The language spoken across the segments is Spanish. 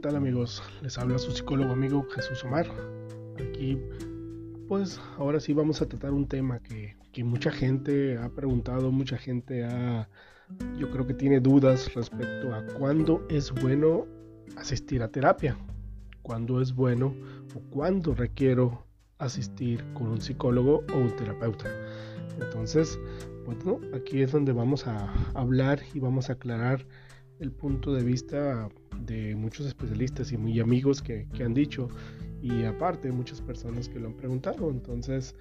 tal amigos? Les habla su psicólogo amigo Jesús Omar. Aquí pues ahora sí vamos a tratar un tema que, que, mucha gente ha preguntado, mucha gente ha, yo creo que tiene dudas respecto a cuándo es bueno asistir a terapia, cuándo es bueno o cuándo requiero asistir con un psicólogo o un terapeuta. Entonces, bueno, aquí es donde vamos a hablar y vamos a aclarar el punto de vista de muchos especialistas y muy amigos que, han dicho y aparte muchas personas que lo han preguntado. Entonces,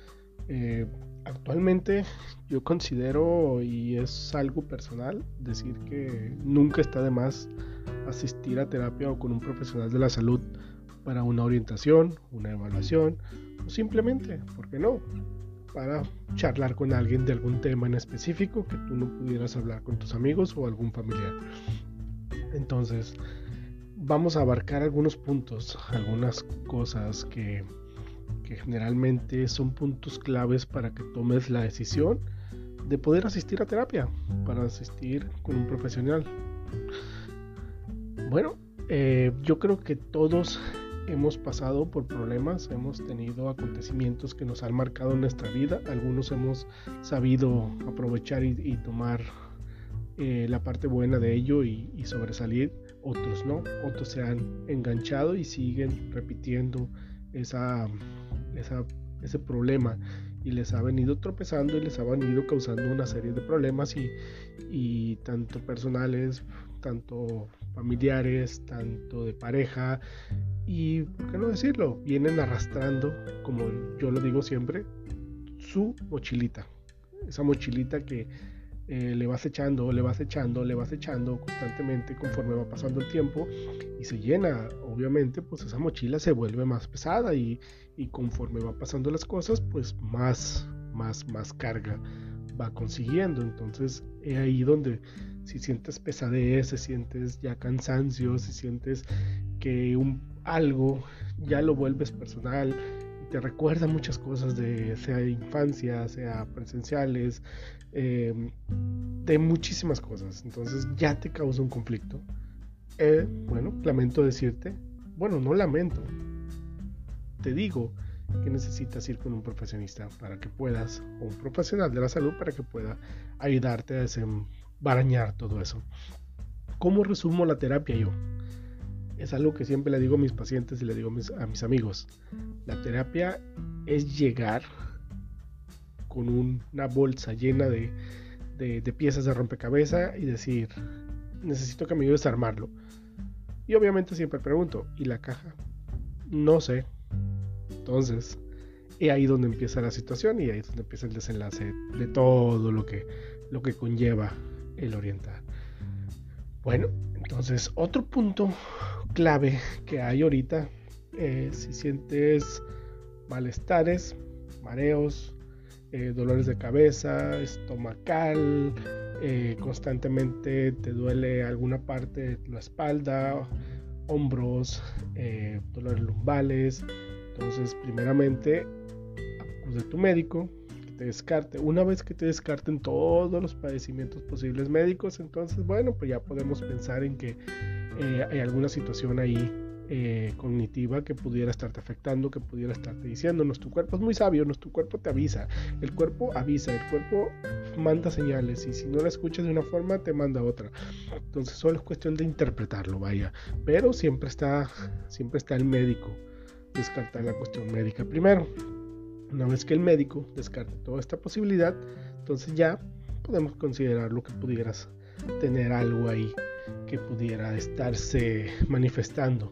eh, actualmente yo considero y es algo personal decir que nunca está de más asistir a terapia o con un profesional de la salud para una orientación, una evaluación o simplemente, ¿por qué no? Para charlar con alguien de algún tema en específico que tú no pudieras hablar con tus amigos o algún familiar. Entonces, vamos a abarcar algunos puntos, algunas cosas que, generalmente son puntos claves para que tomes la decisión de poder asistir a terapia, para asistir con un profesional. Bueno, eh, yo creo que todos hemos pasado por problemas, hemos tenido acontecimientos que nos han marcado en nuestra vida, algunos hemos sabido aprovechar y tomar eh, la parte buena de ello y, sobresalir, otros no, otros se han enganchado y siguen repitiendo esa, ese problema y les ha venido tropezando y les ha venido causando una serie de problemas y, y tanto personales, tanto familiares, tanto de pareja y, ¿por qué no decirlo? Vienen arrastrando, como yo lo digo siempre, su mochilita. Esa mochilita que eh, le vas echando, le vas echando, le vas echando constantemente conforme va pasando el tiempo y se llena, obviamente, pues esa mochila se vuelve más pesada y, conforme va pasando las cosas, pues más, más, más carga va consiguiendo. Entonces, es ahí donde si sientes pesadez, si sientes ya cansancio, si sientes que un, algo ya lo vuelves personal y te recuerda muchas cosas de sea infancia, sea presenciales, eh, de muchísimas cosas. Entonces ya te causa un conflicto. Eh, bueno, lamento decirte, bueno, no lamento, te digo que necesitas ir con un profesionista para que puedas, o un profesional de la salud para que pueda ayudarte a desembarañar todo eso. ¿Cómo resumo la terapia yo? Es algo que siempre le digo a mis pacientes y le digo a mis amigos. La terapia es llegar con una bolsa llena de, piezas de rompecabezas y decir, necesito que me ayudes a armarlo. Y obviamente siempre pregunto, ¿y la caja? No sé. Entonces, es ahí donde empieza la situación y ahí es donde empieza el desenlace de todo lo que, lo que conlleva el orientar. Bueno, entonces otro punto clave que hay ahorita, es si sientes malestares, mareos, eh, dolores de cabeza, estomacal, eh, constantemente te duele alguna parte de la espalda, hombros, eh, dolores lumbales. Entonces, primeramente, acude a tu médico te descarte. Una vez que te descarten todos los padecimientos posibles médicos, entonces, bueno, pues ya podemos pensar en que hay alguna situación ahí eh, cognitiva que pudiera estarte afectando, que pudiera estarte diciendo. Nuestro cuerpo es muy sabio, nuestro cuerpo te avisa. El cuerpo avisa, el cuerpo manda señales y si no la escuchas de una forma te manda otra. Entonces solo es cuestión de interpretarlo, vaya. Pero siempre está, siempre está el médico. Descartar la cuestión médica primero. Una vez que el médico descarte toda esta posibilidad, entonces ya podemos considerar lo que pudieras tener algo ahí que pudiera estarse manifestando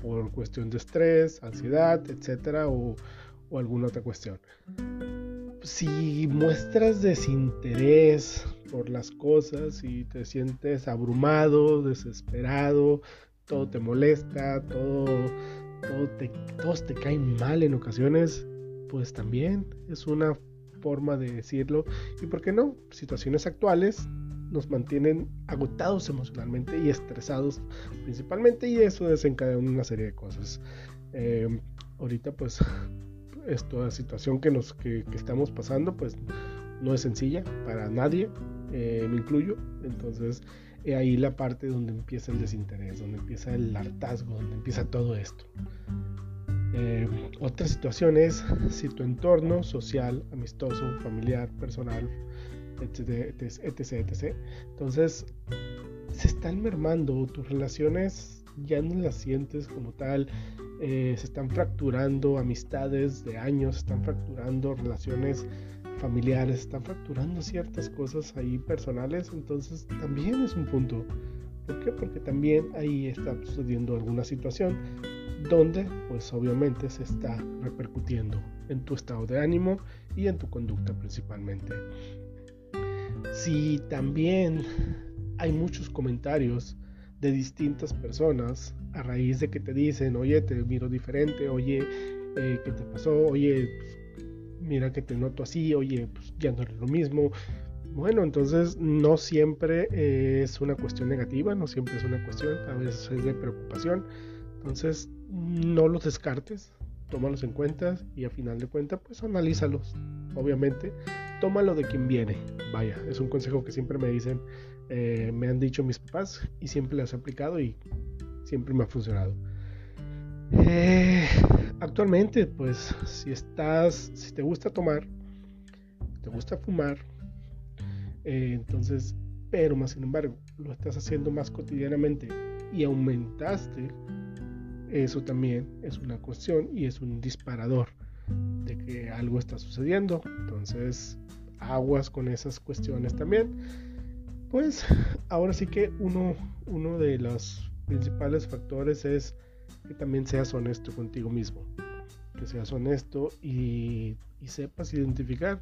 por cuestión de estrés, ansiedad, etcétera, o, alguna otra cuestión. Si muestras desinterés por las cosas y te sientes abrumado, desesperado, todo te molesta, todo, todo te, todos te mal en ocasiones, pues también es una forma de decirlo. Y por qué no, situaciones actuales nos mantienen agotados emocionalmente y estresados principalmente y eso desencadena una serie de cosas. Em, ahorita pues esta situación que, nos, que, estamos pasando pues no es sencilla para nadie, eh, me incluyo, entonces ahí la parte donde empieza el desinterés, donde empieza el hartazgo, donde empieza todo esto. Eh, otra situación es si tu entorno social, amistoso, familiar, personal, etc, etc, etc. Entonces, se están mermando, tus relaciones ya no las sientes como tal, eh, se están fracturando amistades de años, se están fracturando relaciones familiares, están fracturando ciertas cosas ahí personales, entonces también es un punto. ¿Por qué? Porque también ahí está sucediendo alguna situación donde pues obviamente se está repercutiendo en tu estado de ánimo y en tu conducta principalmente. Si también hay muchos comentarios de distintas personas a raíz de que te dicen, oye, te miro diferente, oye, eh, ¿qué te pasó? Oye, mira que te noto así, oye, pues ya no es lo mismo. Bueno, entonces no siempre es una cuestión negativa, no siempre es una cuestión, a veces es de preocupación. Entonces no los descartes, tómalos en cuenta y a final de cuentas pues analízalos. Obviamente, tómalo de quien viene. Vaya, es un consejo que siempre me dicen, eh, me han dicho mis papás y siempre los he aplicado y siempre me ha funcionado. Eh, actualmente, pues si estás, si te gusta tomar, te gusta fumar, eh, entonces, pero más sin embargo, lo estás haciendo más cotidianamente y aumentaste eso también es una cuestión y es un disparador de que algo está sucediendo. Entonces, aguas con esas cuestiones también. Pues ahora sí que uno, uno de los principales factores es que también seas honesto contigo mismo. Que seas honesto y, y sepas identificar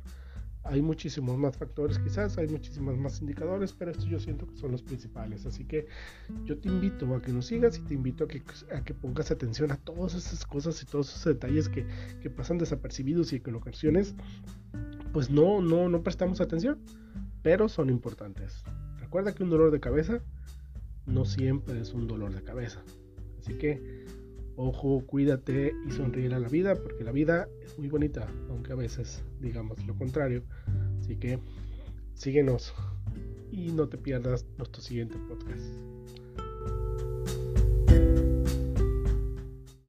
hay muchísimos más factores quizás, hay muchísimos más indicadores, pero estos yo siento que son los principales. Así que yo te invito a que nos sigas y te invito a que, pongas atención a todas esas cosas y todos esos detalles que, que pasan desapercibidos y que en ocasiones pues no, no, no prestamos atención, pero son importantes. Recuerda que un dolor de cabeza no siempre es un dolor de cabeza. Así que ojo, cuídate y sonríe a la vida, porque la vida es muy bonita, aunque a veces digamos lo contrario. Así que síguenos y no te pierdas nuestro siguiente podcast.